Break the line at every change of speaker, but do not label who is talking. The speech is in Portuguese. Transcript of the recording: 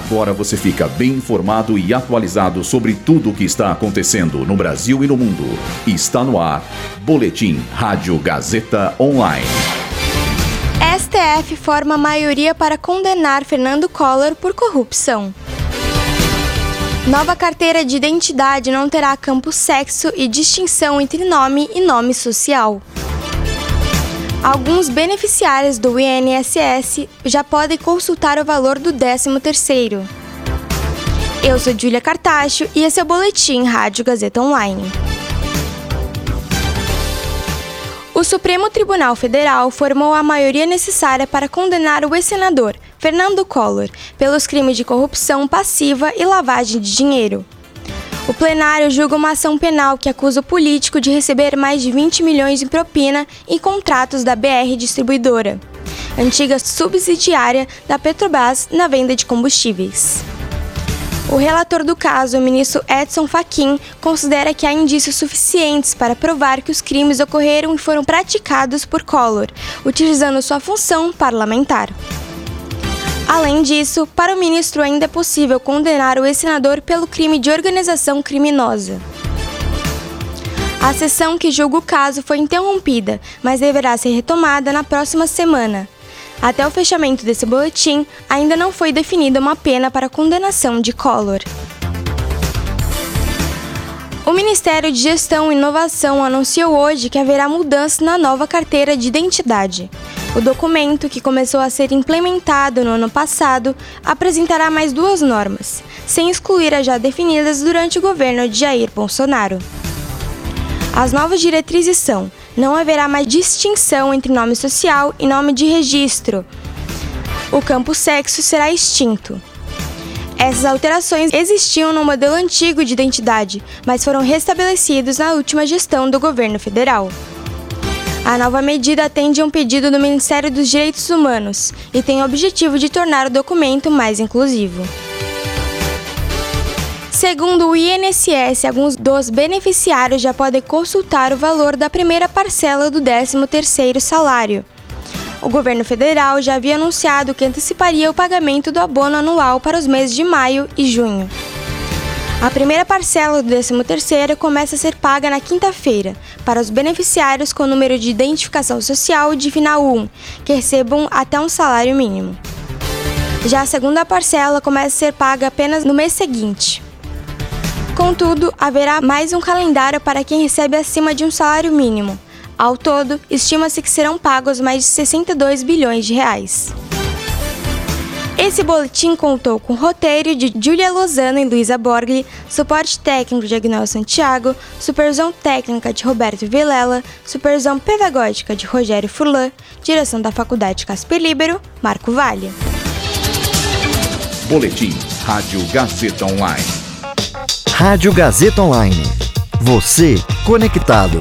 Agora você fica bem informado e atualizado sobre tudo o que está acontecendo no Brasil e no mundo. Está no ar. Boletim Rádio Gazeta Online.
STF forma maioria para condenar Fernando Collor por corrupção. Nova carteira de identidade não terá campo sexo e distinção entre nome e nome social. Alguns beneficiários do INSS já podem consultar o valor do 13º. Eu sou Júlia Cartacho e esse é o Boletim Rádio Gazeta Online. O Supremo Tribunal Federal formou a maioria necessária para condenar o ex-senador Fernando Collor pelos crimes de corrupção passiva e lavagem de dinheiro. O plenário julga uma ação penal que acusa o político de receber mais de 20 milhões em propina em contratos da BR Distribuidora, antiga subsidiária da Petrobras na venda de combustíveis. O relator do caso, o ministro Edson Fachin, considera que há indícios suficientes para provar que os crimes ocorreram e foram praticados por Collor, utilizando sua função parlamentar. Além disso, para o ministro ainda é possível condenar o ex-senador pelo crime de organização criminosa. A sessão que julga o caso foi interrompida, mas deverá ser retomada na próxima semana. Até o fechamento desse boletim, ainda não foi definida uma pena para condenação de Collor. O Ministério de Gestão e Inovação anunciou hoje que haverá mudança na nova carteira de identidade. O documento, que começou a ser implementado no ano passado, apresentará mais duas normas, sem excluir as já definidas durante o governo de Jair Bolsonaro. As novas diretrizes são: não haverá mais distinção entre nome social e nome de registro. O campo sexo será extinto. Essas alterações existiam no modelo antigo de identidade, mas foram restabelecidos na última gestão do governo federal. A nova medida atende a um pedido do Ministério dos Direitos Humanos e tem o objetivo de tornar o documento mais inclusivo. Segundo o INSS, alguns dos beneficiários já podem consultar o valor da primeira parcela do 13º salário. O governo federal já havia anunciado que anteciparia o pagamento do abono anual para os meses de maio e junho. A primeira parcela do 13º começa a ser paga na quinta-feira, para os beneficiários com número de identificação social de final 1, que recebam até um salário mínimo. Já a segunda parcela começa a ser paga apenas no mês seguinte. Contudo, haverá mais um calendário para quem recebe acima de um salário mínimo. Ao todo, estima-se que serão pagos mais de 62 bilhões de reais. Esse boletim contou com roteiro de Julia Lozano e Luísa Borgli, suporte técnico de Agnaldo Santiago, supervisão técnica de Roberto Vilela, supervisão pedagógica de Rogério Furlan, direção da Faculdade Casper Libero, Marco Vale.
Boletim Rádio Gazeta Online.
Rádio Gazeta Online. Você conectado.